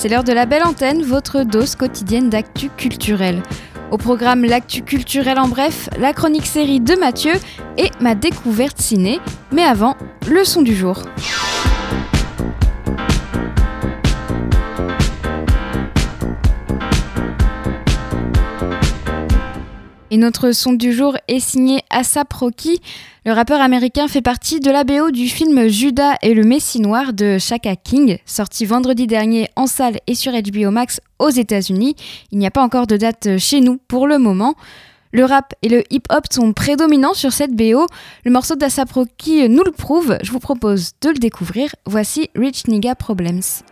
C'est l'heure de la belle antenne, votre dose quotidienne d'actu culturel. Au programme L'actu culturel en bref, la chronique série de Mathieu et ma découverte ciné. Mais avant, le son du jour. Et notre son du jour est signé Asap Rocky. Le rappeur américain fait partie de la BO du film Judas et le Messie Noir de Shaka King, sorti vendredi dernier en salle et sur HBO Max aux États-Unis. Il n'y a pas encore de date chez nous pour le moment. Le rap et le hip-hop sont prédominants sur cette BO. Le morceau d'Asap Rocky nous le prouve. Je vous propose de le découvrir. Voici Rich Nigga Problems.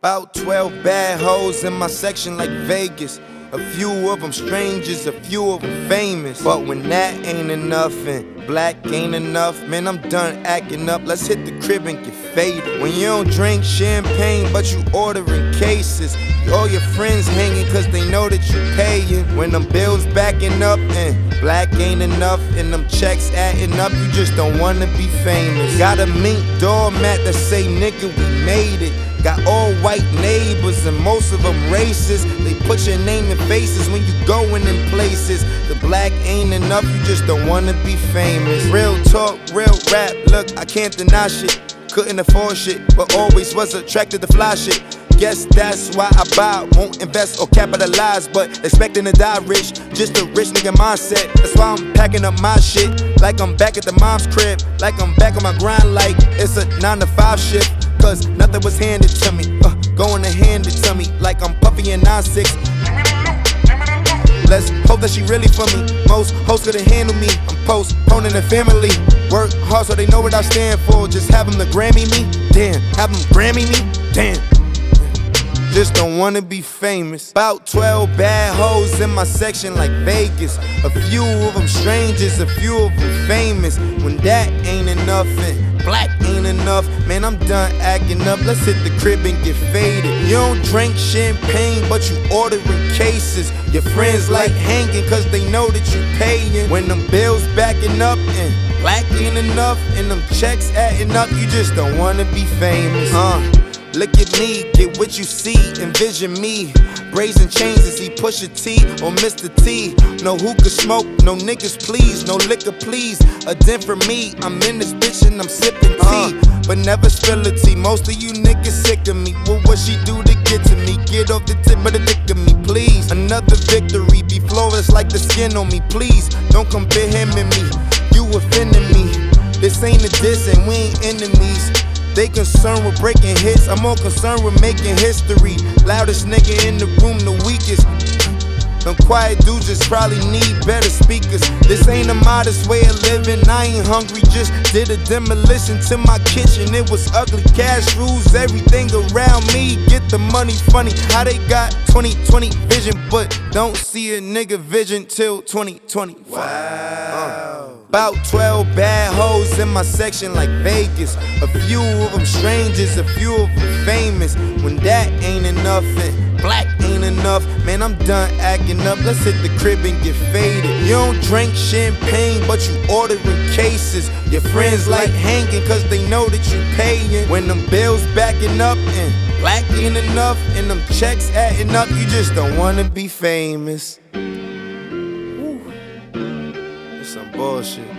About 12 bad hoes in my section like Vegas. A few of them strangers, a few of them famous. But when that ain't enough and black ain't enough, man, I'm done acting up. Let's hit the crib and get faded. When you don't drink champagne, but you ordering cases. All your friends hanging cause they know that you paying. When them bills backing up and black ain't enough and them checks adding up, you just don't wanna be famous. Got a mink doormat that say, nigga, we made it. Got all white neighbors and most of them racist. They put your name in faces when you going in places. The black ain't enough, you just don't wanna be famous. Real talk, real rap, look, I can't deny shit. Couldn't afford shit, but always was attracted to fly shit. Guess that's why I buy, won't invest or capitalize, but expecting to die rich. Just a rich nigga mindset. That's why I'm packing up my shit. Like I'm back at the mom's crib. Like I'm back on my grind, like it's a 9 to 5 shift. Cause nothing was handed to me. Uh, going to hand it to me like I'm Puffy and 9-6. Let's hope that she really for me. Most hoes couldn't handle me. I'm postponing the family. Work hard so they know what I stand for. Just have them to Grammy me. Damn, have them Grammy me. Damn. Just don't wanna be famous. About 12 bad hoes in my section like Vegas. A few of them strangers, a few of them famous. When that ain't enough and black ain't enough, man, I'm done acting up. Let's hit the crib and get faded. You don't drink champagne, but you ordering cases. Your friends like hanging cause they know that you paying. When them bills backing up and black ain't enough and them checks adding up, you just don't wanna be famous. Uh. Look at me, get what you see, envision me. Brazen chains as he push a T or Mr. T. No hookah smoke, no niggas please, no liquor please. A den for me, I'm in this bitch and I'm sipping tea. Uh. but never spill a tea. Most of you niggas sick of me. What what she do to get to me? Get off the tip of the dick of me, please. Another victory, be flawless like the skin on me, please. Don't compare him and me, you offending me. This ain't a diss and we ain't enemies. They concerned with breaking hits, I'm more concerned with making history. Loudest nigga in the room, the weakest. Them quiet dudes just probably need better speakers. This ain't a modest way of living. I ain't hungry, just did a demolition to my kitchen. It was ugly. Cash rules everything around me. Get the money funny. How they got 2020 vision, but don't see a nigga vision till 2020. Wow. Uh. About 12 bad hoes in my section like Vegas. A few of them strangers, a few of them famous. When that ain't enough and black ain't enough, man, I'm done acting up. Let's hit the crib and get faded. You don't drink champagne, but you ordering cases. Your friends like hanging cause they know that you paying. When them bills backing up and black ain't enough and them checks adding up, you just don't wanna be famous. Ooh, It's some bullshit.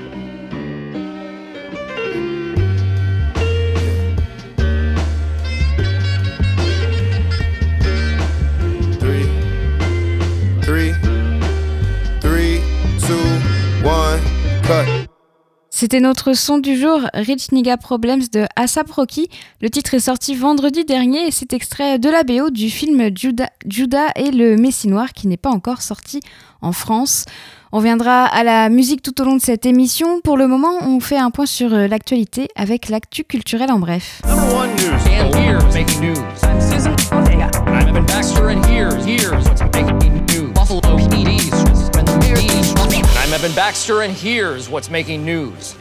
C'était notre son du jour, Rich Nigga Problems de Asap Rocky. Le titre est sorti vendredi dernier et c'est extrait de la BO du film Judas, Judas et le Messie Noir qui n'est pas encore sorti en France. On viendra à la musique tout au long de cette émission. Pour le moment, on fait un point sur euh, l'actualité avec l'actu culturel en bref. Baxter, and here's what's making news.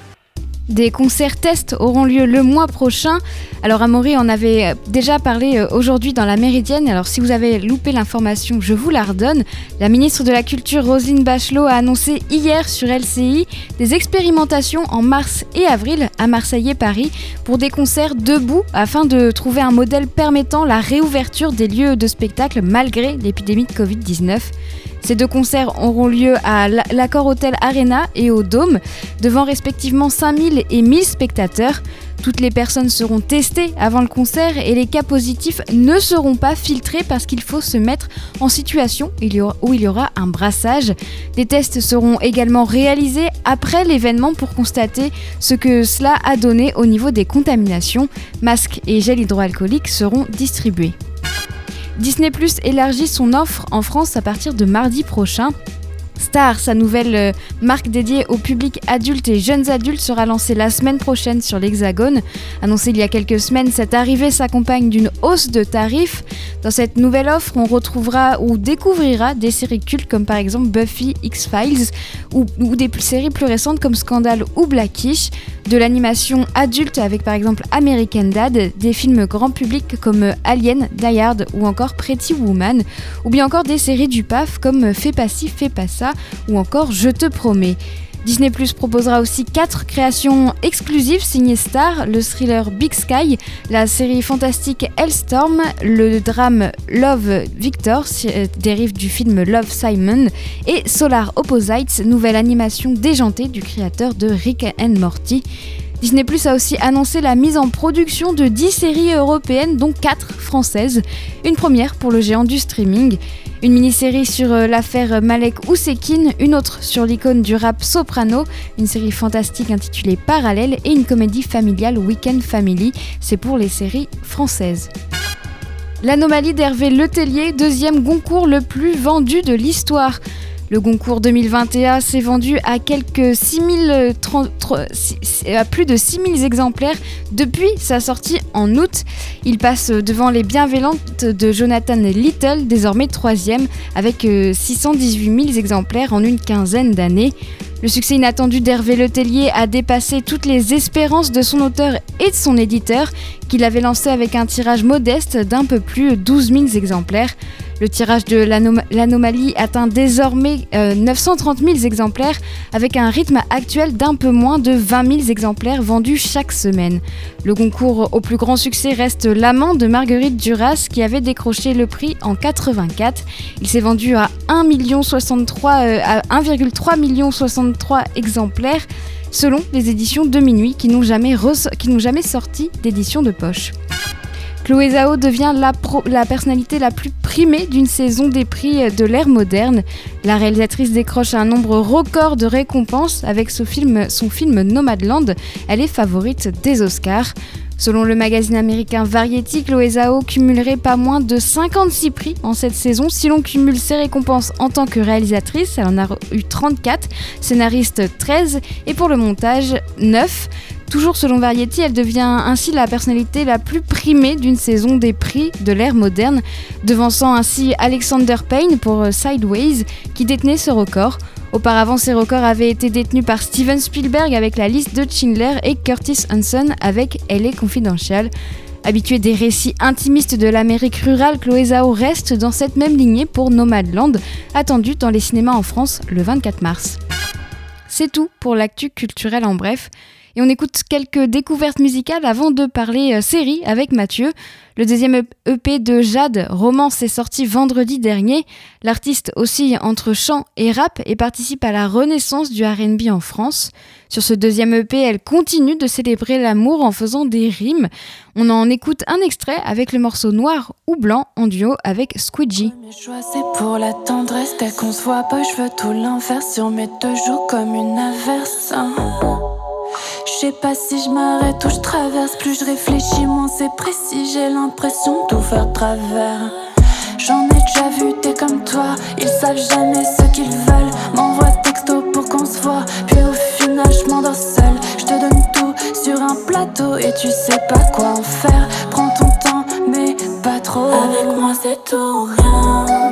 Des concerts tests auront lieu le mois prochain. Alors Amaury en avait déjà parlé euh, aujourd'hui dans la Méridienne. Alors si vous avez loupé l'information, je vous la redonne. La ministre de la Culture Roselyne Bachelot a annoncé hier sur LCI des expérimentations en mars et avril à Marseille et Paris pour des concerts debout afin de trouver un modèle permettant la réouverture des lieux de spectacle malgré l'épidémie de Covid-19. Ces deux concerts auront lieu à l'Accord Hotel Arena et au Dôme, devant respectivement 5000 et 1000 spectateurs. Toutes les personnes seront testées avant le concert et les cas positifs ne seront pas filtrés parce qu'il faut se mettre en situation où il y aura un brassage. Des tests seront également réalisés après l'événement pour constater ce que cela a donné au niveau des contaminations. Masques et gel hydroalcoolique seront distribués. Disney Plus élargit son offre en France à partir de mardi prochain. Star, sa nouvelle euh, marque dédiée au public adulte et jeunes adultes, sera lancée la semaine prochaine sur l'Hexagone. Annoncé il y a quelques semaines, cette arrivée s'accompagne d'une hausse de tarifs. Dans cette nouvelle offre, on retrouvera ou découvrira des séries cultes comme par exemple Buffy, X-Files ou, des séries plus récentes comme Scandal ou Blackish de l'animation adulte avec par exemple American Dad, des films grand public comme Alien, Die Hard ou encore Pretty Woman, ou bien encore des séries du PAF comme Fais pas ci, fais pas ça, ou encore Je te promets. Disney Plus proposera aussi quatre créations exclusives signées Star, le thriller Big Sky, la série fantastique Hellstorm, le drame Love Victor, euh, dérive du film Love Simon, et Solar Opposites, nouvelle animation déjantée du créateur de Rick and Morty. Disney Plus a aussi annoncé la mise en production de 10 séries européennes, dont 4 françaises. Une première pour le géant du streaming. Une mini-série sur euh, l'affaire Malek Ousekine, une autre sur l'icône du rap Soprano, une série fantastique intitulée Parallèle et une comédie familiale Weekend Family. C'est pour les séries françaises. L'anomalie d'Hervé Letellier, deuxième Goncourt le plus vendu de l'histoire. Le Goncourt 2021 s'est vendu à quelques 6030, à plus de 6000 exemplaires depuis sa sortie en août. Il passe devant les bienveillantes de Jonathan Little, désormais troisième, avec 618 euh, 000 exemplaires en une quinzaine d'années. Le succès inattendu d'Hervé Letellier a dépassé toutes les espérances de son auteur et de son éditeur, qu'il avait lancé avec un tirage modeste d'un peu plus de 12 000 exemplaires. Le tirage de l'anomalie atteint désormais 930 euh, 000 exemplaires avec un rythme actuel d'un peu moins de 20 000 exemplaires vendus chaque semaine. Le concours au plus grand succès reste L'amant de Marguerite Duras qui avait décroché le prix en 84. Il s'est vendu à 1,63 euh, à 1,3 million 63 exemplaires selon les éditions de minuit qui n'ont jamais, sorti d'édition de poche. Chloé Zhao devient la, personnalité la plus primée d'une saison des prix de l'ère moderne. La réalisatrice décroche un nombre record de récompenses avec son film Nomadland. Elle est favorite des Oscars. Selon le magazine américain Variety, Chloé Zhao cumulerait pas moins de 56 prix en cette saison. Si l'on cumule ses récompenses en tant que réalisatrice, elle en a eu 34, scénariste 13 et pour le montage 9. Toujours selon Variety, elle devient ainsi la personnalité la plus primée d'une saison des prix de l'ère moderne, devançant ainsi Alexander Payne pour Sideways, qui détenait ce record. Auparavant, ces records avaient été détenus par Steven Spielberg avec la liste de Schindler et Curtis Hanson avec Elle est confidentielle. Habituée des récits intimistes de l'Amérique rurale, Chloé Zhao reste dans cette même lignée pour Nomadland, attendu dans les cinémas en France le 24 mars. C'est tout pour l'actu culturel en bref. Et on écoute quelques découvertes musicales avant de parler euh, série avec Mathieu. Le deuxième EP de Jade, Romance, est sorti vendredi dernier. L'artiste oscille entre chant et rap et participe à la renaissance du RB en France. Sur ce deuxième EP, elle continue de célébrer l'amour en faisant des rimes. On en écoute un extrait avec le morceau Noir ou Blanc en duo avec Squidgy. pour la tendresse, qu'on pas, je veux tout l'inverse sur mes deux comme une averse. Hein. Je sais pas si je m'arrête ou je traverse. Plus je réfléchis, moins c'est précis. J'ai l'impression de tout faire travers. J'en ai déjà vu des comme toi, ils savent jamais ce qu'ils veulent. M'envoie texto pour qu'on se voit, puis au final je m'endors seul. Je te donne tout sur un plateau et tu sais pas quoi en faire. Prends ton temps, mais pas trop. Avec moi c'est tout rien.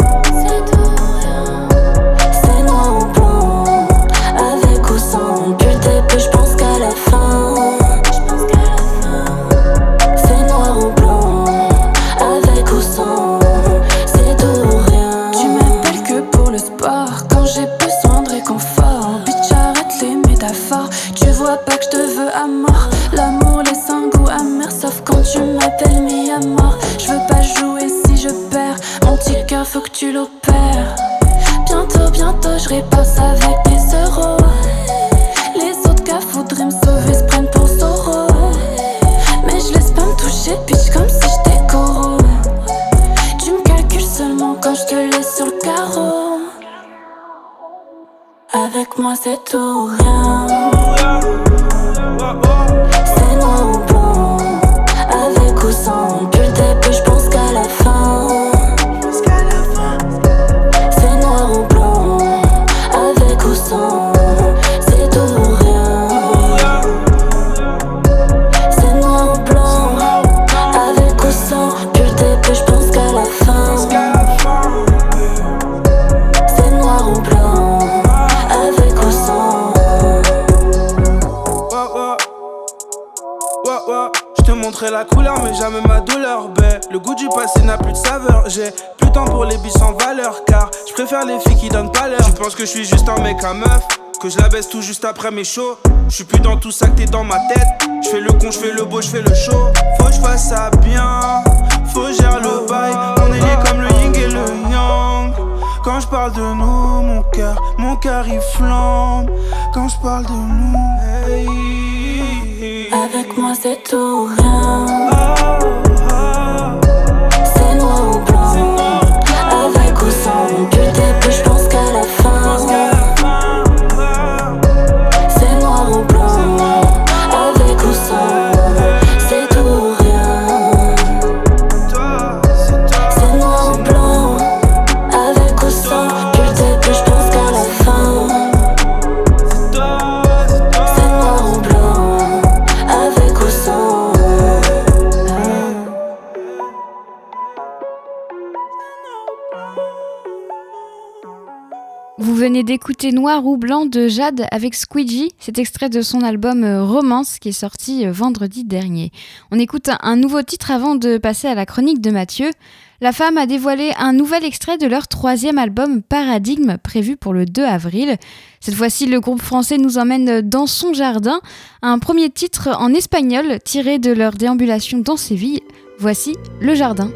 Tout juste après mes shows. Je suis plus dans tout ça que t'es dans ma tête. Je fais le con, je fais le beau, je fais le show. Faut que je fasse ça bien. Faut gérer le bail. On est comme le yin et le yang. Quand je parle de nous, mon cœur, mon cœur il flambe. Quand je parle de nous, hey. Avec moi c'est tout ou rien. D'écouter Noir ou Blanc de Jade avec Squeegee, cet extrait de son album euh, Romance qui est sorti euh, vendredi dernier. On écoute un- un nouveau titre avant de passer à la chronique de Mathieu. La femme a dévoilé un nouvel extrait de leur troisième album Paradigme prévu pour le 2 avril. Cette fois-ci, le groupe français nous emmène dans son jardin, un premier titre en espagnol tiré de leur déambulation dans Séville. Voici Le Jardin.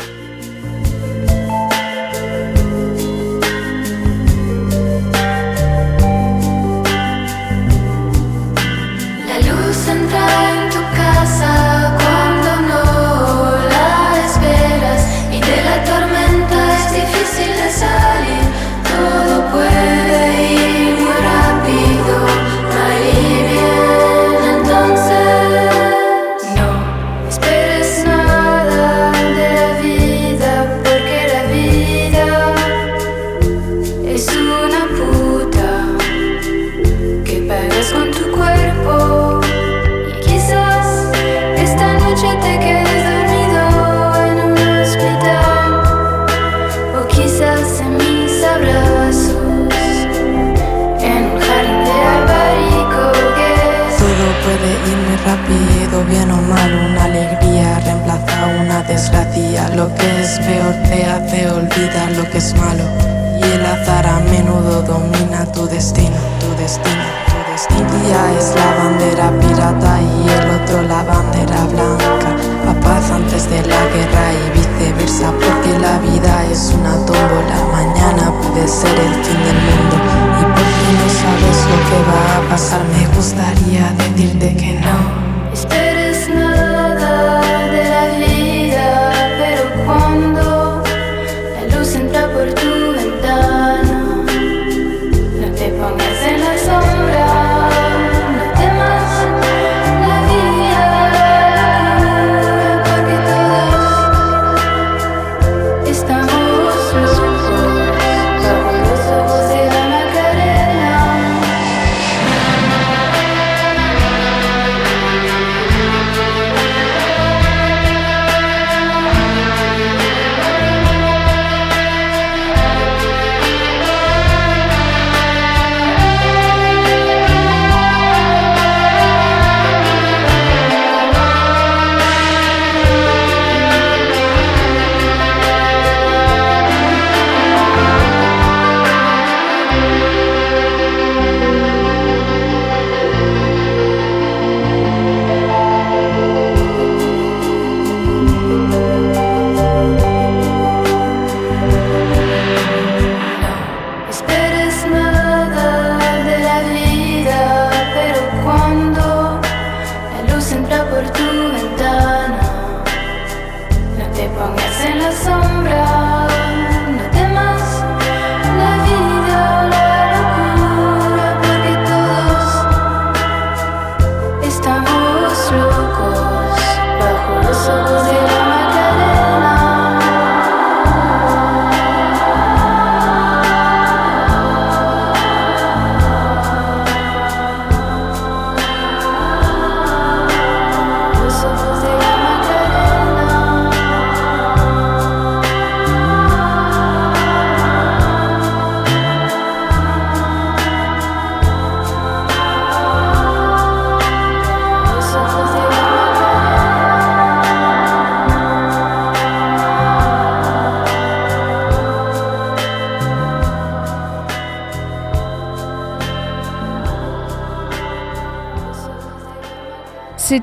Peor te hace olvidar lo que es malo. Y el azar a menudo domina tu destino, tu destino, tu destino. Un día es la bandera pirata y el otro la bandera blanca. La paz antes de la guerra y viceversa, porque la vida es una tómbola. Mañana puede ser el fin del mundo. Y porque no sabes lo que va a pasar, me gustaría decirte que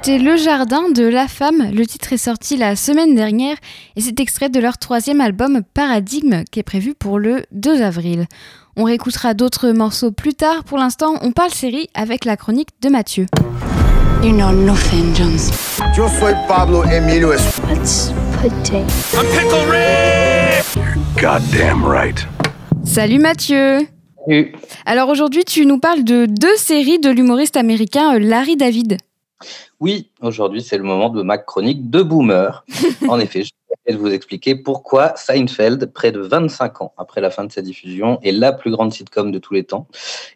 C'était Le Jardin de La Femme. Le titre est sorti la semaine dernière et c'est extrait de leur troisième album Paradigme qui est prévu pour le 2 avril. On réécoutera d'autres morceaux plus tard. Pour l'instant, on parle série avec la chronique de Mathieu. You know nothing, Jones. Yo soy Pablo Emilio What's pudding? Goddamn right. Salut Mathieu Alors aujourd'hui, tu nous parles de deux séries de l'humoriste américain euh, Larry David. Oui, aujourd'hui, c'est le moment de ma chronique de boomer. en effet, je vais vous expliquer pourquoi Seinfeld, près de 25 ans après la fin de sa diffusion, est la plus grande sitcom de tous les temps.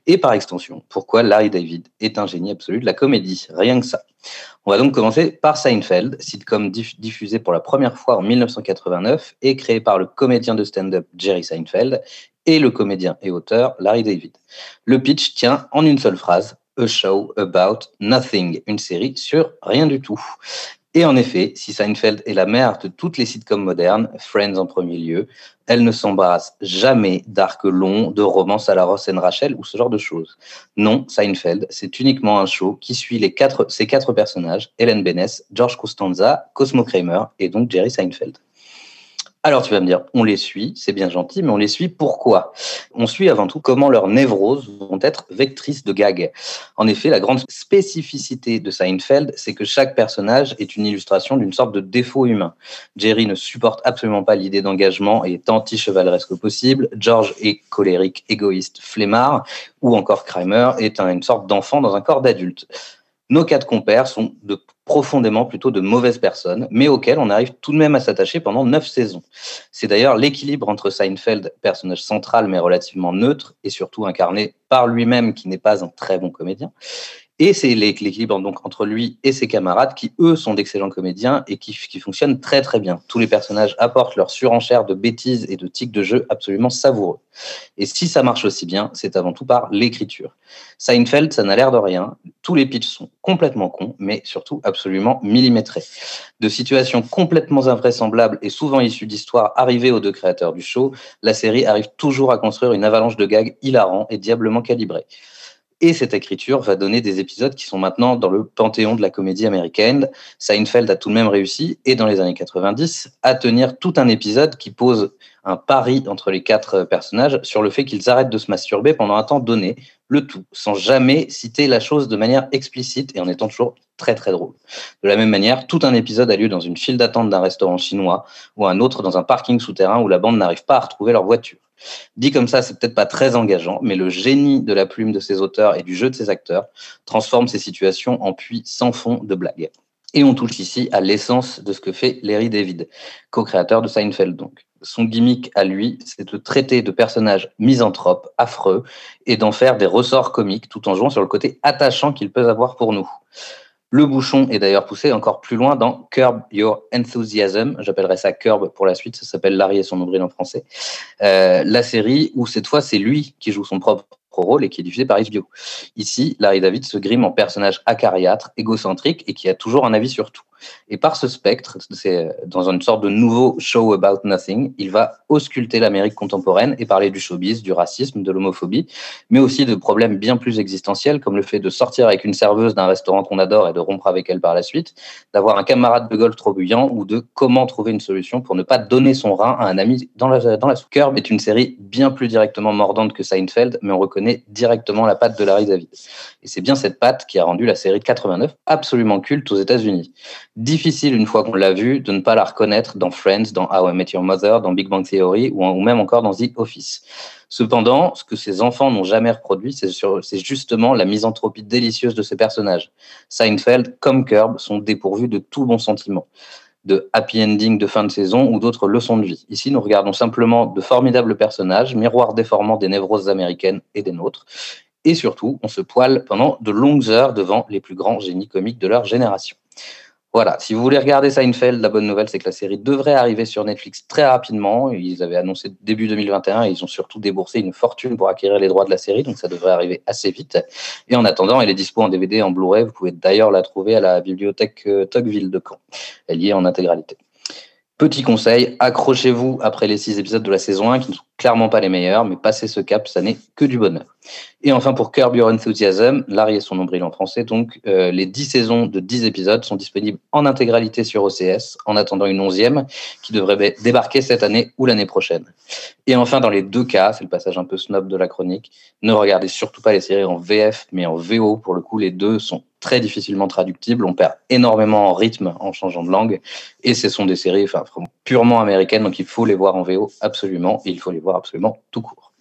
Et par extension, pourquoi Larry David est un génie absolu de la comédie. Rien que ça. On va donc commencer par Seinfeld, sitcom diffusé pour la première fois en 1989 et créé par le comédien de stand-up Jerry Seinfeld et le comédien et auteur Larry David. Le pitch tient en une seule phrase a Show About Nothing, une série sur rien du tout. Et en effet, si Seinfeld est la mère de toutes les sitcoms modernes, Friends en premier lieu, elle ne s'embarrasse jamais d'arcs longs, de romances à la Ross and Rachel ou ce genre de choses. Non, Seinfeld, c'est uniquement un show qui suit les quatre, ces quatre personnages, Helen Benes, George Costanza, Cosmo Kramer et donc Jerry Seinfeld. Alors tu vas me dire, on les suit, c'est bien gentil, mais on les suit pourquoi? On suit avant tout comment leurs névroses vont être vectrices de gags. En effet, la grande spécificité de Seinfeld, c'est que chaque personnage est une illustration d'une sorte de défaut humain. Jerry ne supporte absolument pas l'idée d'engagement et est anti-chevaleresque possible. George est colérique, égoïste, flemmard, ou encore Kramer est une sorte d'enfant dans un corps d'adulte. Nos quatre compères sont profondément plutôt de mauvaises personnes, mais auxquelles on arrive tout de même à s'attacher pendant neuf saisons. C'est d'ailleurs l'équilibre entre Seinfeld, personnage central mais relativement neutre, et surtout incarné par lui-même, qui n'est pas un très bon comédien, et c'est l'équilibre donc entre lui et ses camarades qui, eux, sont d'excellents comédiens et qui, qui, fonctionnent très très bien. Tous les personnages apportent leur surenchère de bêtises et de tics de jeu absolument savoureux. Et si ça marche aussi bien, c'est avant tout par l'écriture. Seinfeld, ça n'a l'air de rien. Tous les pitchs sont complètement cons, mais surtout absolument millimétrés. De situations complètement invraisemblables et souvent issues d'histoires arrivées aux deux créateurs du show, la série arrive toujours à construire une avalanche de gags hilarants et diablement calibrés. Et cette écriture va donner des épisodes qui sont maintenant dans le panthéon de la comédie américaine. Seinfeld a tout de même réussi, et dans les années 90, à tenir tout un épisode qui pose un pari entre les quatre personnages sur le fait qu'ils arrêtent de se masturber pendant un temps donné, le tout, sans jamais citer la chose de manière explicite et en étant toujours très très drôle. De la même manière, tout un épisode a lieu dans une file d'attente d'un restaurant chinois ou un autre dans un parking souterrain où la bande n'arrive pas à retrouver leur voiture. Dit comme ça, c'est peut-être pas très engageant, mais le génie de la plume de ses auteurs et du jeu de ses acteurs transforme ces situations en puits sans fond de blagues. Et on touche ici à l'essence de ce que fait Larry David, co-créateur de Seinfeld. Son gimmick à lui, c'est de traiter de personnages misanthropes, affreux, et d'en faire des ressorts comiques tout en jouant sur le côté attachant qu'il peut avoir pour nous. Le bouchon est d'ailleurs poussé encore plus loin dans Curb Your Enthusiasm. J'appellerai ça Curb pour la suite. Ça s'appelle Larry et son nombril en français. Euh, la série où cette fois c'est lui qui joue son propre rôle et qui est diffusé par HBO. Ici, Larry David se grime en personnage acariâtre, égocentrique et qui a toujours un avis sur tout. Et par ce spectre, c'est dans une sorte de nouveau show about nothing, il va ausculter l'Amérique contemporaine et parler du showbiz, du racisme, de l'homophobie, mais aussi de problèmes bien plus existentiels comme le fait de sortir avec une serveuse d'un restaurant qu'on adore et de rompre avec elle par la suite, d'avoir un camarade de golf trop bouillant ou de comment trouver une solution pour ne pas donner son rein à un ami dans la, dans la est une série bien plus directement mordante que Seinfeld, mais on reconnaît directement la patte de Larry David. Et c'est bien cette patte qui a rendu la série de 89 absolument culte aux États-Unis. Difficile, une fois qu'on l'a vu, de ne pas la reconnaître dans Friends, dans How I Met Your Mother, dans Big Bang Theory ou, même encore dans The Office. Cependant, ce que ces enfants n'ont jamais reproduit, c'est justement la misanthropie délicieuse de ces personnages. Seinfeld, comme Curb, sont dépourvus de tout bon sentiment de happy ending de fin de saison ou d'autres leçons de vie. Ici, nous regardons simplement de formidables personnages, miroirs déformants des névroses américaines et des nôtres. Et surtout, on se poile pendant de longues heures devant les plus grands génies comiques de leur génération. Voilà, si vous voulez regarder Seinfeld, la bonne nouvelle, c'est que la série devrait arriver sur Netflix très rapidement. Ils avaient annoncé début 2021 et ils ont surtout déboursé une fortune pour acquérir les droits de la série, donc ça devrait arriver assez vite. Et en attendant, elle est dispo en DVD en Blu-ray. Vous pouvez d'ailleurs la trouver à la bibliothèque euh, Tocqueville de Caen. Elle y est en intégralité. Petit conseil, accrochez-vous après les six épisodes de la saison 1 qui ne sont clairement pas les meilleurs, mais passez ce cap, ça n'est que du bonheur. Et enfin, pour Curb Your Enthusiasm, Larry et son nombril en français, donc euh, les dix saisons de 10 épisodes sont disponibles en intégralité sur OCS, en attendant une onzième qui devrait débarquer cette année ou l'année prochaine. Et enfin, dans les deux cas, c'est le passage un peu snob de la chronique, ne regardez surtout pas les séries en VF, mais en VO. Pour le coup, les deux sont très difficilement traductibles. On perd énormément en rythme en changeant de langue. Et ce sont des séries enfin, purement américaines, donc il faut les voir en VO absolument. Et il faut les voir absolument tout court.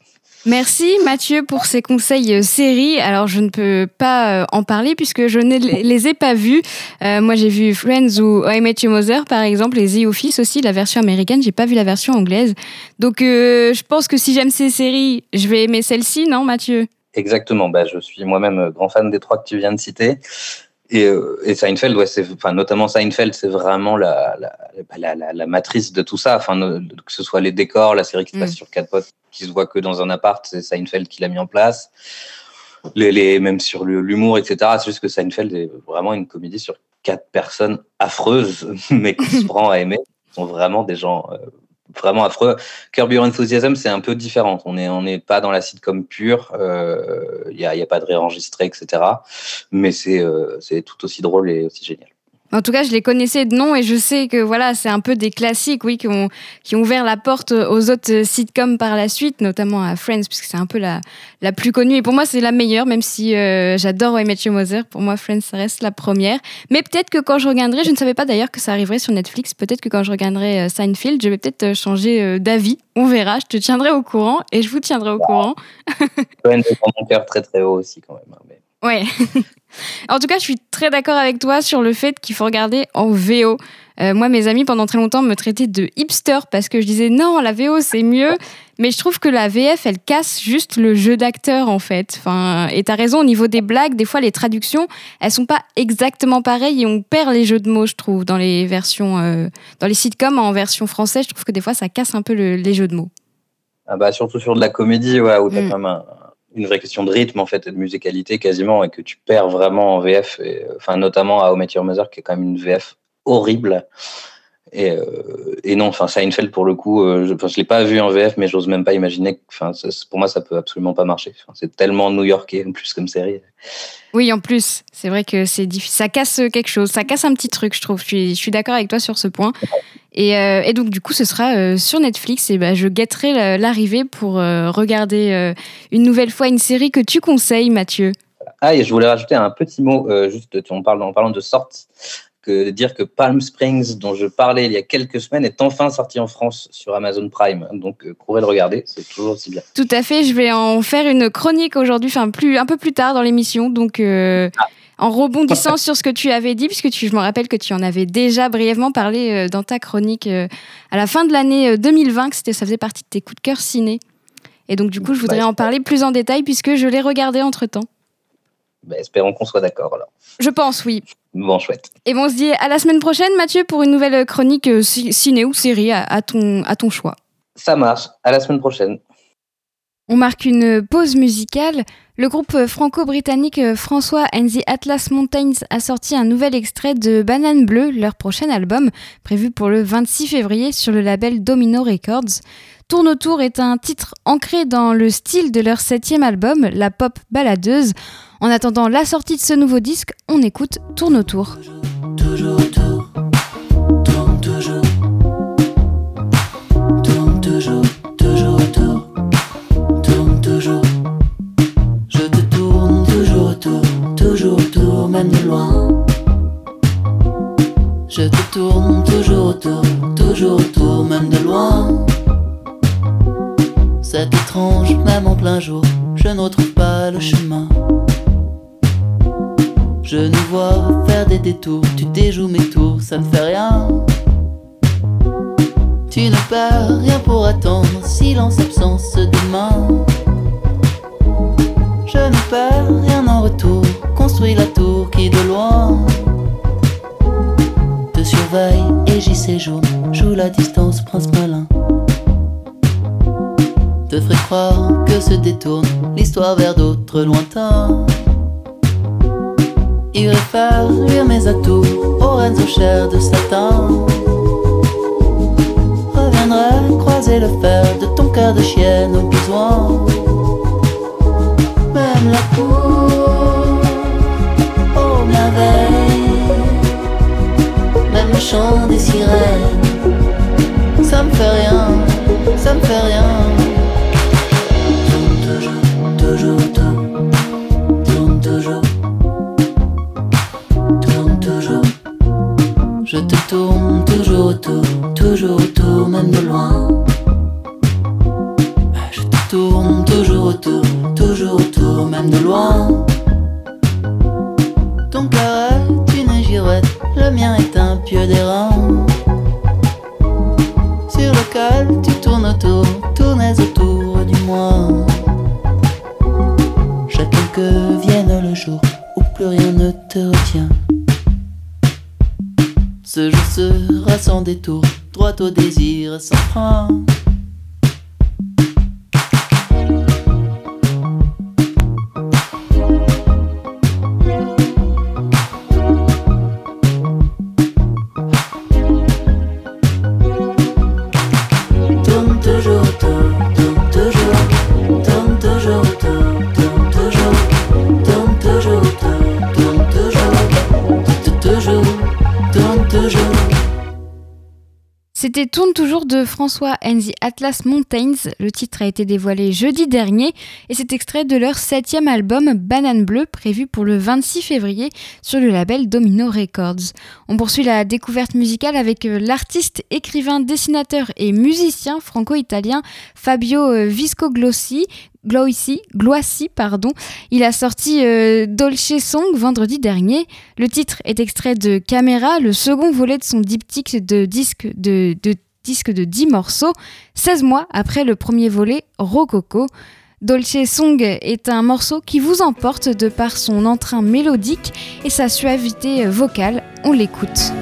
Merci Mathieu pour ces conseils euh, séries. Alors je ne peux pas euh, en parler puisque je ne les ai pas vus. Euh, moi j'ai vu Friends ou I Met Mother par exemple et The Office aussi, la version américaine. J'ai pas vu la version anglaise. Donc je pense que si j'aime ces séries, je vais aimer celle-ci, non Mathieu? Exactement. Bah, je suis moi-même grand fan des trois que tu viens de citer. Et, et Seinfeld, ouais, c'est, enfin, notamment Seinfeld, c'est vraiment la, la, la, la, matrice de tout ça. Enfin, que ce soit les décors, la série qui se passe mm. sur quatre potes qui se voit que dans un appart, c'est Seinfeld qui l'a mis en place. Les, les même sur l'humour, etc. C'est juste que Seinfeld est vraiment une comédie sur quatre personnes affreuses, mais qui se prend à aimer. Ils sont vraiment des gens euh, vraiment affreux. Curb Your Enthusiasm, c'est un peu différent. On n'est est pas dans la sitcom pure. Il euh, n'y a, y a, pas de réenregistré, etc. Mais euh, c'est tout aussi drôle et aussi génial. En tout cas, je les connaissais de nom et je sais que voilà, c'est un peu des classiques, oui, qui ont, qui ont ouvert la porte aux autres sitcoms par la suite, notamment à Friends, puisque c'est un peu la, la plus connue. Et pour moi, c'est la meilleure, même si euh, j'adore I Met Mother. Pour moi, Friends, ça reste la première. Mais peut-être que quand je regarderai, je ne savais pas d'ailleurs que ça arriverait sur Netflix, peut-être que quand je regarderai euh, Seinfeld, je vais peut-être euh, changer d'avis. On verra, je te tiendrai au courant et je vous tiendrai au courant. Friends mon cœur très très haut aussi quand même. Hein. Ouais. en tout cas, je suis très d'accord avec toi sur le fait qu'il faut regarder en VO. Euh, moi, mes amis, pendant très longtemps, me traitaient de hipster parce que je disais non, la VO, c'est mieux. Mais je trouve que la VF, elle casse juste le jeu d'acteur, en fait. Enfin, et t'as raison, au niveau des blagues, des fois, les traductions, elles sont pas exactement pareilles et on perd les jeux de mots, je trouve, dans les versions, euh, dans les sitcoms en version française. Je trouve que des fois, ça casse un peu les jeux de mots. Ah bah, surtout sur de la comédie, ouais, où t'as mm. quand même une vraie question de rythme en fait et de musicalité quasiment et que tu perds vraiment en VF et, enfin notamment à How Your Mother qui est quand même une VF horrible. Et, euh, et non enfin Seinfeld pour le coup euh, je, je l'ai pas vu en VF mais j'ose même pas imaginer enfin pour moi ça peut absolument pas marcher. C'est tellement new-yorkais en plus comme série. Oui en plus c'est vrai que c'est ça casse quelque chose ça casse un petit truc je trouve. Je suis d'accord avec toi sur ce point euh, et, donc, du coup, ce sera euh, sur Netflix. Et bah, je guetterai l'arrivée pour euh, regarder une nouvelle fois une série que tu conseilles, Mathieu. Ah, et je voulais rajouter un petit mot, juste on parle, en parlant de sortie, que dire que Palm Springs, dont je parlais il y a quelques semaines, est enfin sorti en France sur Amazon Prime. Donc, courez le regarder, c'est toujours aussi bien. Tout à fait, je vais en faire une chronique aujourd'hui, enfin plus, un peu plus tard dans l'émission. Donc, ah en rebondissant sur ce que tu avais dit, puisque tu, je me rappelle que tu en avais déjà brièvement parlé euh, dans ta chronique euh, à la fin de l'année 2020, euh, que ça faisait partie de tes coups de cœur ciné. Et donc, du coup, je voudrais en parler plus en détail, puisque je l'ai regardé entre-temps. Bah, espérons qu'on soit d'accord alors. Je pense, oui. Bon, chouette. Et bon, on se dit à la semaine prochaine, Mathieu, pour une nouvelle chronique ciné ou série à, ton, à ton choix. Ça marche. À la semaine prochaine. On marque une pause musicale. Le groupe franco-britannique François and the Atlas Mountains a sorti un nouvel extrait de Banane Bleue, leur prochain album, prévu pour le 26 février sur le label Domino Records. Tourne autour est un titre ancré dans le style de leur septième album, la pop baladeuse. En attendant la sortie de ce nouveau disque, on écoute Tourne autour. De loin. Je te tourne toujours autour, toujours autour, même de loin. C'est étrange, même en plein jour, je ne retrouve pas le chemin. Je nous vois faire des détours, tu déjoues mes tours, ça ne fait rien. Tu ne perds rien pour attendre, silence, absence, demain. Je ne perds rien en retour, de loin te surveille et j'y séjourne, joue la distance, prince malin. Te ferait croire que se détourne l'histoire vers d'autres lointains. Irait faire luire mes atouts aux reines aux chairs de satin. viendrai croiser le fer de ton cœur de chienne au besoin. Même la cour, même chant des sirènes, ça me fait rien, ça me fait rien. Tourne toujours, toujours autour, tourne toujours, tourne toujours. Je te tourne toujours autour, toujours autour, même de loin. Je te tourne toujours autour, toujours autour, même de loin. C'était Tourne toujours de François and the Atlas Mountains. Le titre a été dévoilé jeudi dernier et c'est extrait de leur septième album Banane Bleue prévu pour le 26 février sur le label Domino Records. On poursuit la découverte musicale avec euh, l'artiste, écrivain, dessinateur et musicien franco-italien Fabio euh, Viscoglossi, Gloissy, Gloissy, pardon. Il a sorti euh, Dolce Song vendredi dernier. Le titre est extrait de Camera, le second volet de son diptyque de disques de, de disque de 10 morceaux, 16 mois après le premier volet Rococo. Dolce Song est un morceau qui vous emporte de par son entrain mélodique et sa suavité vocale. On l'écoute.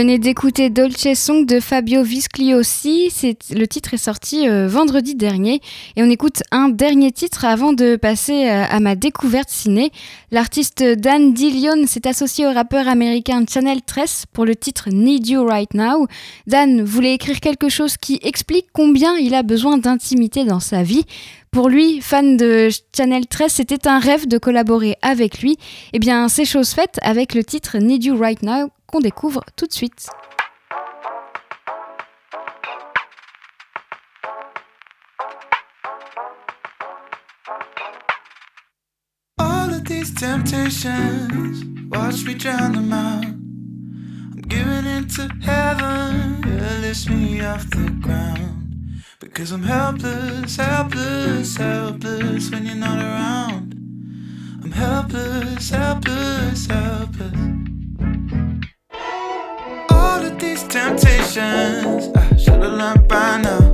D'écouter Dolce Song de Fabio Viscliosi. Le titre est sorti euh, vendredi dernier. Et on écoute un dernier titre avant de passer euh, à ma découverte ciné. L'artiste Dan Dillion s'est associé au rappeur américain Channel 13 pour le titre Need You Right Now. Dan voulait écrire quelque chose qui explique combien il a besoin d'intimité dans sa vie? Pour lui, fan de Channel 13, c'était un rêve de collaborer avec lui. Eh bien, c'est chose faite avec le titre Need You Right Now qu'on découvre tout de suite. All of these temptations, watch me drown them out. I'm giving into heaven, it lifts me off the ground. Because I'm helpless, helpless, helpless when you're not around. I'm helpless, helpless, helpless. Temptations, I should've learned by now.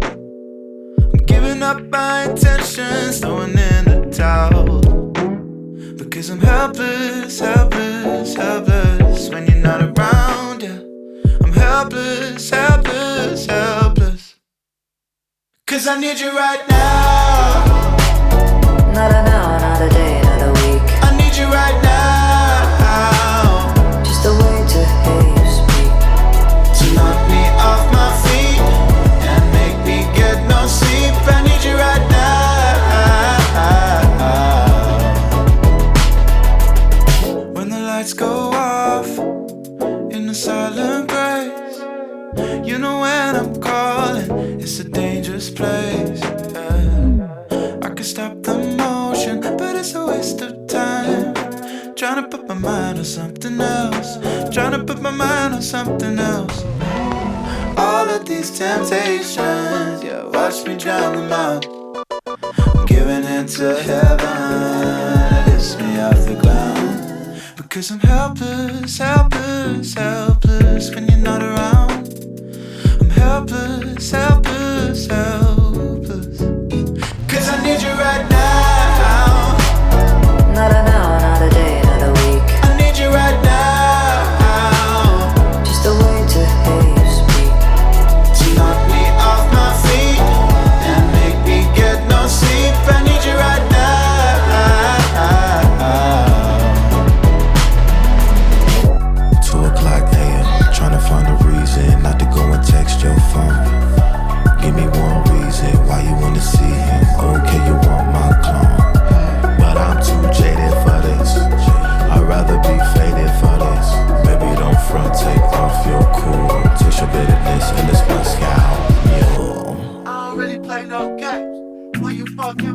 I'm giving up my intentions, throwing in the towel. Because I'm helpless, helpless, helpless when you're not around. Yeah, I'm helpless, helpless, helpless. Cause I need you right now. Not an hour, lights go off in the silent grace, you know when I'm calling, it's a dangerous place. yeah. I can stop the motion, but it's a waste of time. Trying to put my mind on something else. Trying to put my mind on something else. All of these temptations, yeah, watch me drown them out. I'm giving into heaven, lifts me off the ground. Because I'm helpless, helpless, helpless when you're not around. I'm helpless, helpless, helpless. Cause I need you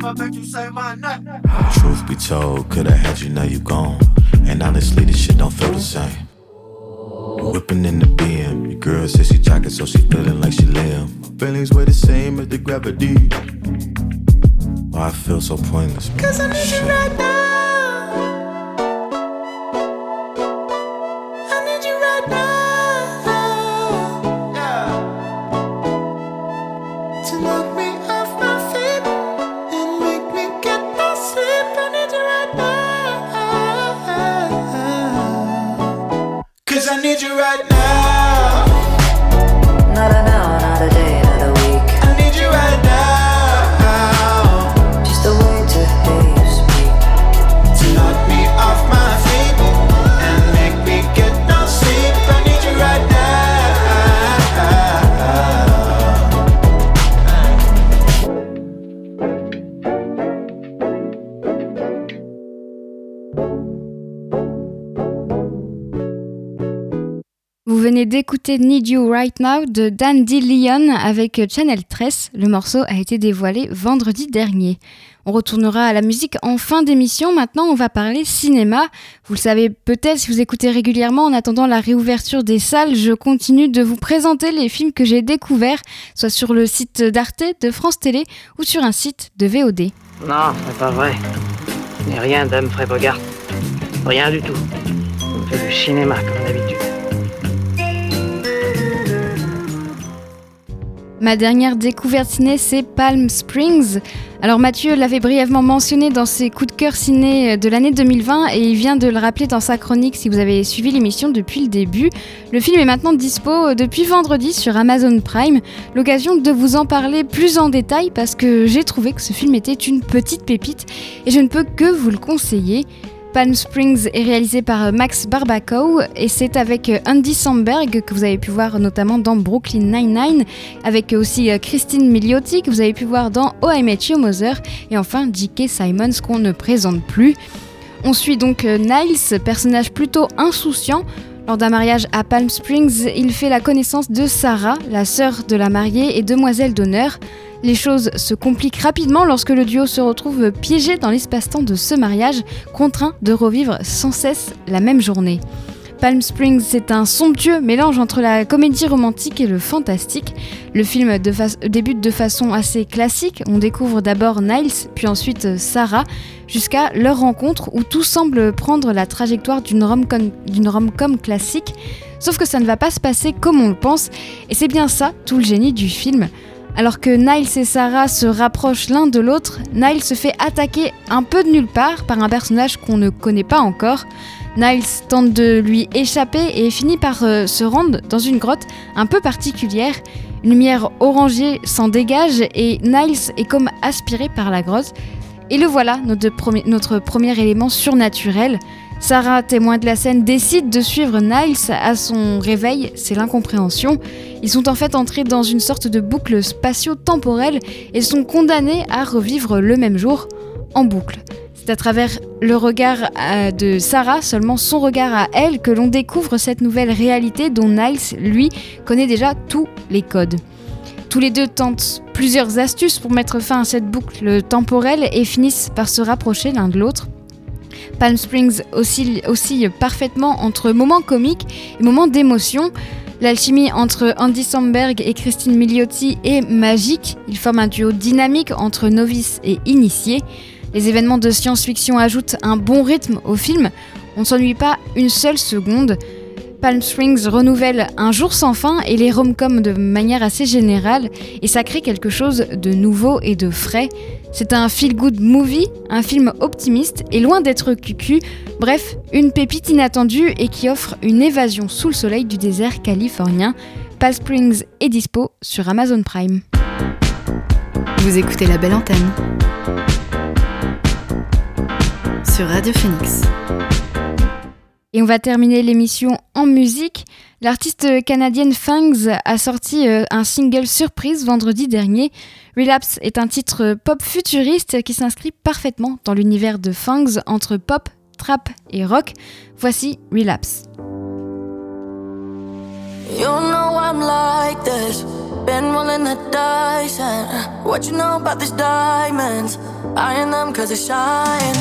you fuck I bet you say my name. Truth be told, could've had you, now you gone. And honestly, this shit don't feel the same. Whipping in the BM, your girl says she jocking, so she feeling like she limb. Feelings were the same as the gravity. Why I feel so pointless, man. Cause I need Shit. you right now. Need You Right Now de Dan Leon avec Channel 13. Le morceau a été dévoilé vendredi dernier. On retournera à la musique en fin d'émission. Maintenant, on va parler cinéma. Vous le savez peut-être si vous écoutez régulièrement. En attendant la réouverture des salles, je continue de vous présenter les films que j'ai découverts, soit sur le site d'Arte, de France Télé ou sur un site de VOD. Non, c'est pas vrai. N'est rien d'Humphrey Bogart. Rien du tout. On fait du cinéma comme d'habitude. Ma dernière découverte ciné, c'est Palm Springs. Alors Mathieu l'avait brièvement mentionné dans ses coups de cœur ciné de l'année 2020 et il vient de le rappeler dans sa chronique si vous avez suivi l'émission depuis le début. Le film est maintenant dispo depuis vendredi sur Amazon Prime. L'occasion de vous en parler plus en détail parce que j'ai trouvé que ce film était une petite pépite et je ne peux que vous le conseiller. Palm Springs est réalisé par euh, Max Barbacow et c'est avec euh, Andy Samberg que vous avez pu voir notamment dans Brooklyn Nine-Nine, avec aussi euh, Christine Milioti que vous avez pu voir dans Oh I Met Mother et enfin J.K. Simons qu'on ne présente plus. On suit donc Niles, personnage plutôt insouciant. Lors d'un mariage à Palm Springs, il fait la connaissance de Sarah, la sœur de la mariée et demoiselle d'honneur. Les choses se compliquent rapidement lorsque le duo se retrouve piégé dans l'espace-temps de ce mariage, contraint de revivre sans cesse la même journée. Palm Springs, c'est un somptueux mélange entre la comédie romantique et le fantastique. Le film débute de façon assez classique. On découvre d'abord Niles, puis ensuite Sarah, jusqu'à leur rencontre où tout semble prendre la trajectoire d'une rom-com classique. Sauf que ça ne va pas se passer comme on le pense, et c'est bien ça tout le génie du film. Alors que Niles et Sarah se rapprochent l'un de l'autre, Niles se fait attaquer un peu de nulle part par un personnage qu'on ne connaît pas encore. Niles tente de lui échapper et finit par euh, se rendre dans une grotte un peu particulière. Une lumière orangée s'en dégage et Niles est comme aspiré par la grotte. Et le voilà, notre notre premier élément surnaturel. Sarah, témoin de la scène, décide de suivre Niles à son réveil, c'est l'incompréhension. Ils sont en fait entrés dans une sorte de boucle spatio-temporelle et sont condamnés à revivre le même jour en boucle. C'est à travers le regard euh, de Sarah, seulement son regard à elle, que l'on découvre cette nouvelle réalité dont Niles, lui, connaît déjà tous les codes. Tous les deux tentent plusieurs astuces pour mettre fin à cette boucle temporelle et finissent par se rapprocher l'un de l'autre Palm Springs oscille, parfaitement entre moments comiques et moments d'émotion. L'alchimie entre Andy Samberg et Christine Milioti est magique. Ils forment un duo dynamique entre novices et initiés. Les événements de science-fiction ajoutent un bon rythme au film. On ne s'ennuie pas une seule seconde. Palm Springs renouvelle un jour sans fin et les rom-coms de manière assez générale et ça crée quelque chose de nouveau et de frais. C'est un feel-good movie, un film optimiste et loin d'être cucu, bref, une pépite inattendue et qui offre une évasion sous le soleil du désert californien. Palm Springs est dispo sur Amazon Prime. Vous écoutez la belle antenne sur Radio Phoenix. Et on va terminer l'émission en musique. L'artiste canadienne Fangs a sorti euh, un single surprise vendredi dernier. Relapse est un titre pop futuriste qui s'inscrit parfaitement dans l'univers de Fangs entre pop, trap et rock. Voici Relapse. You know I'm like this. Been rolling the dice what you know about these diamonds? Eyeing them cause they shine.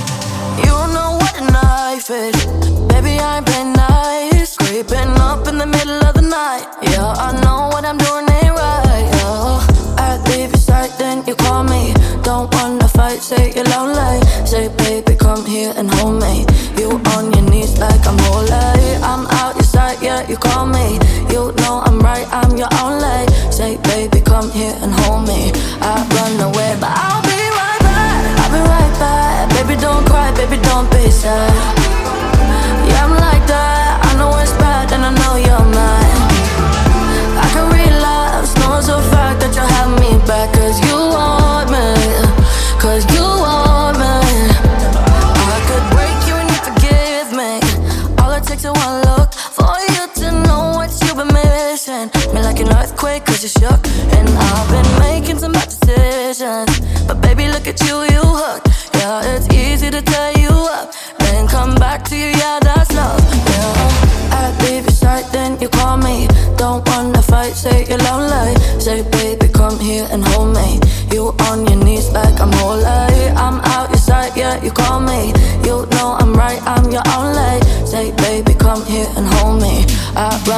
You know what a knife is. Baby, I ain't play nice. Creeping up in the middle of the night. Yeah, I know what I'm doing ain't right. Yeah. I leave your side, then you call me. Don't wanna fight, say you're lonely. Say, baby, come here and hold me. You on your knees like I'm holy. I'm out your sight, yeah, you call me. You know I'm right, I'm your only. Say, baby, come here and hold me. I run away, but I'll baby, don't be sad.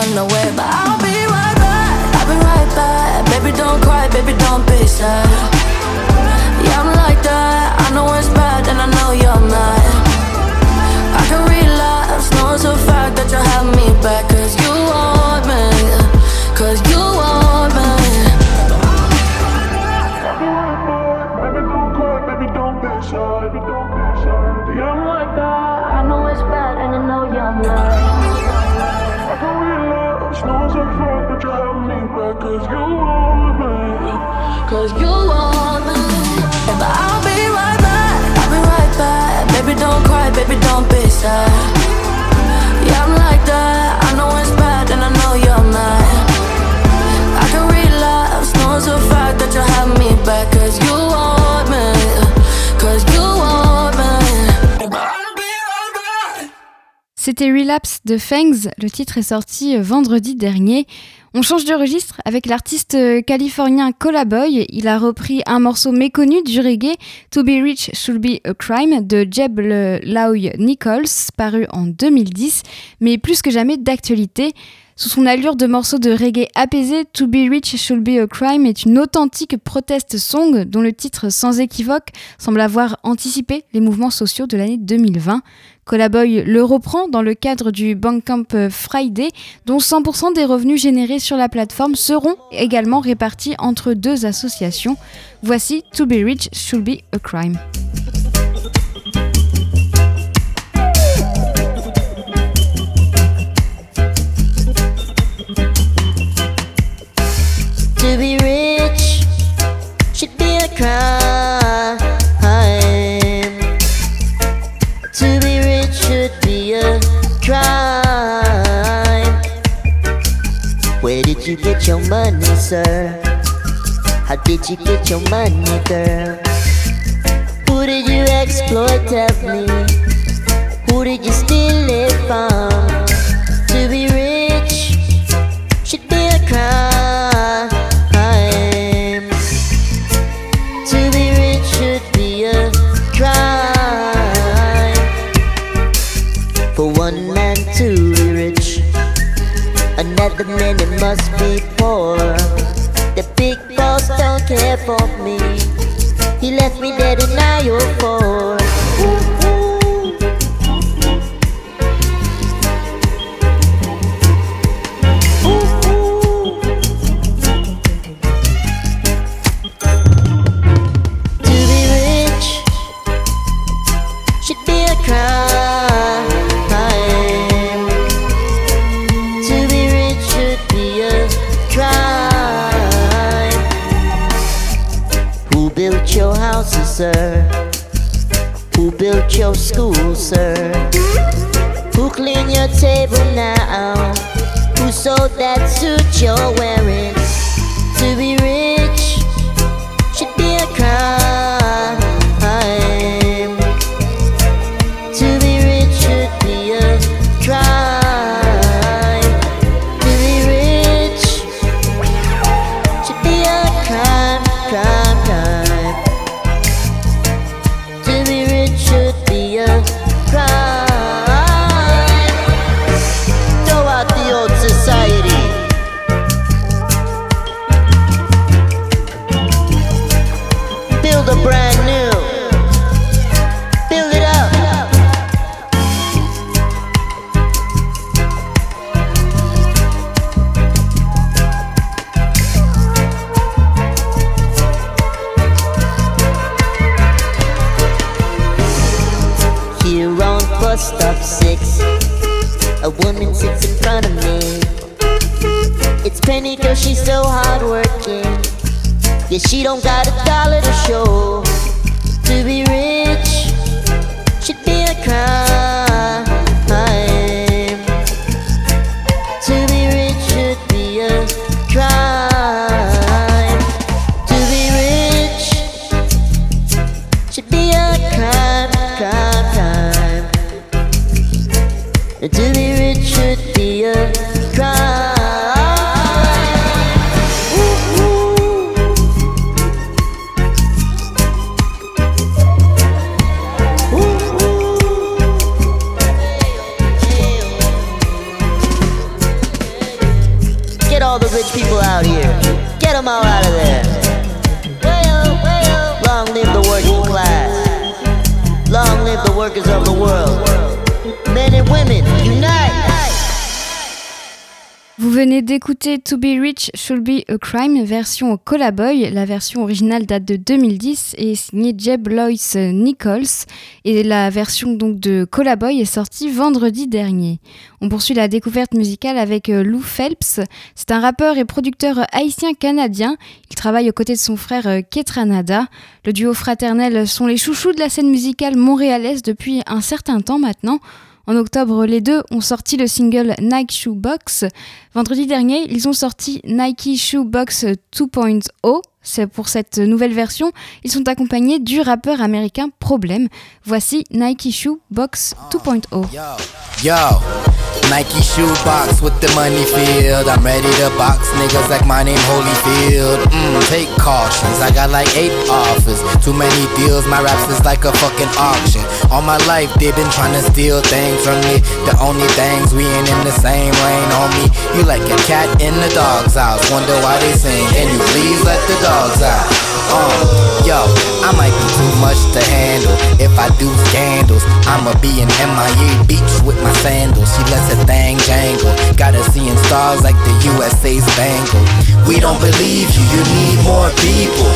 Run away, but I'll be right back. I'll be right back. Baby, don't cry, baby, don't be sad. C'était Relapse de Fangs, le titre est sorti euh, vendredi dernier. On change de registre avec l'artiste euh, californien Colaboy. Il a repris un morceau méconnu du reggae, To Be Rich Should Be a Crime, de Jeb Lowy Nichols, paru en 2010, mais plus que jamais d'actualité. Sous son allure de morceau de reggae apaisé, To Be Rich Should Be a Crime est une authentique protest song dont le titre sans équivoque semble avoir anticipé les mouvements sociaux de l'année 2020. Colaboy le reprend dans le cadre du Bandcamp Friday, dont 100% des revenus générés sur la plateforme seront également répartis entre deux associations. Voici To Be Rich Should Be a Crime. Should be a crime. To be rich should be a crime. Where did you get your money, sir? How did you get your money, girl? Who did you exploit? Tell me. Who did you steal it from? To be rich should be a crime. that the many must be poor. The big boss don't care for me. He left me dead in 904. D'écouter To Be Rich Should Be a Crime, version Collaboy. La version originale date de 2010 et est signée Jeb Lois Nichols. Et la version donc de Collaboy est sortie vendredi dernier. On poursuit la découverte musicale avec euh, Lou Phelps. C'est un rappeur et producteur haïtien-canadien. Il travaille aux côtés de son frère euh, Ketranada. Le duo fraternel sont les chouchous de la scène musicale montréalaise depuis un certain temps maintenant. En octobre, les deux ont sorti le single Nike Shoe Box. Vendredi dernier, ils ont sorti Nike Shoe Box 2.0. C'est pour cette nouvelle version, ils sont accompagnés du rappeur américain Problem. Voici Nike Shoe Box 2.0. Nike shoe box with the money field. I'm ready to box niggas like my name Holyfield. Mm, take cautions, I got like eight offers. Too many deals, my raps is like a fucking auction. All my life they been trying to steal things from me. The only things we ain't in the same lane, homie. You like a cat in the dog's house. Wonder why they sing. Can you please let the dogs out? Uh, yo, I might be too much to handle. If I do scandals, I'ma be in MIA Beach with my sandals. She lets her thing jangle. Got her seeing stars like the USA spangle. We don't believe you, you need more people.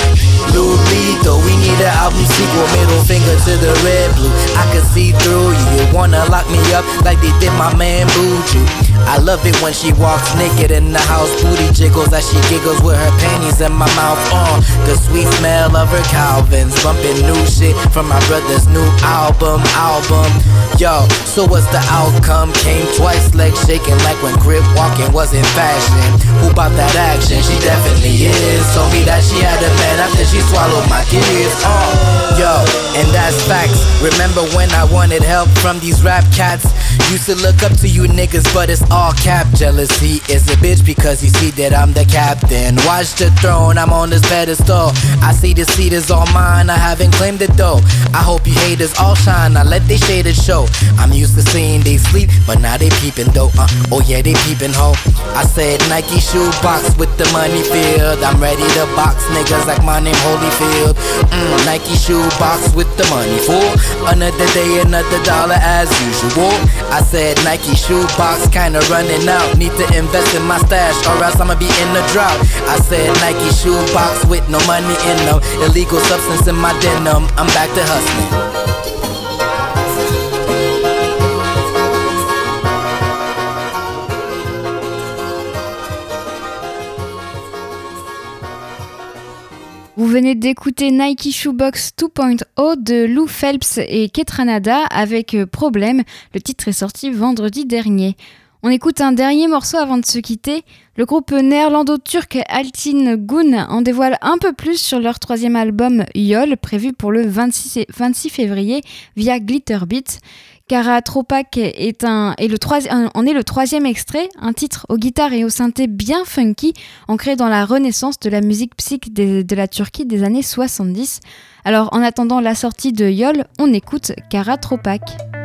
Lou Lethal, we need an album sequel. Middle finger to the red blue. I can see through you. You wanna lock me up like they did my man Buju. I love it when she walks naked in the house. Booty jiggles as she giggles with her panties in my mouth. Uh, the sweet smell of her Calvins. Bumping new shit from my brother's new album. Album. Yo, so what's the outcome? Came twice, legs shaking like when grip walking was in fashion. Who bought that action? She definitely is. Told me that she had a man after she swallowed my kids. Uh, yo, and that's facts. Remember when I wanted help from these rap cats? Used to look up to you niggas, but it's all cap. Jealousy is a bitch because you see that I'm the captain. Watch the throne, I'm on this pedestal. I see the seat is all mine, I haven't claimed it though. I hope you haters all shine, I let they shade show. I'm used to seeing they sleep, but now they peeping though. Uh, oh yeah, they peeping ho. I said Nike shoe box with the money field. I'm ready to box niggas like my name Holyfield. Mm, Nike shoe box with the money full. Another day, another dollar as usual. I said Nike shoe box kinda running out. Need to invest in my stash or else I'ma be in a drought. I said Nike shoe box with no money in them. Illegal substance in my denim. I'm back to hustling. Vous venez d'écouter Nike Shoebox 2.0 de Lou Phelps et Ketranada avec euh, Problème. Le titre est sorti vendredi dernier. On écoute un dernier morceau avant de se quitter. Le groupe néerlando-turc Altin Gun en dévoile un peu plus sur leur troisième album Yol, prévu pour le 26, 26 février via Glitterbeat. Cara Tropak est le en est le troisième extrait, un titre aux guitares et au synthé bien funky, ancré dans la renaissance de la musique psych de, de la Turquie des années 70. Alors en attendant la sortie de Yol, on écoute Cara Tropak.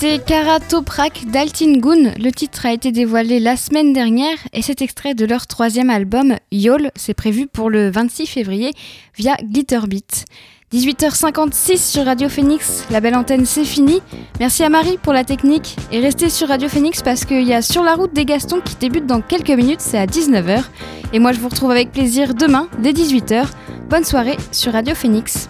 C'était Karatoprak d'Altingun. Le titre a été dévoilé la semaine dernière et cet extrait de leur troisième album, Yol, c'est prévu pour le 26 février via Glitterbeat. 18h56 sur Radio Phoenix, la belle antenne c'est fini. Merci à Marie pour la technique et restez sur Radio Phoenix parce qu'il y a Sur la route des Gastons qui débute dans quelques minutes, c'est à 19h. Et moi je vous retrouve avec plaisir demain dès 18h. Bonne soirée sur Radio Phoenix.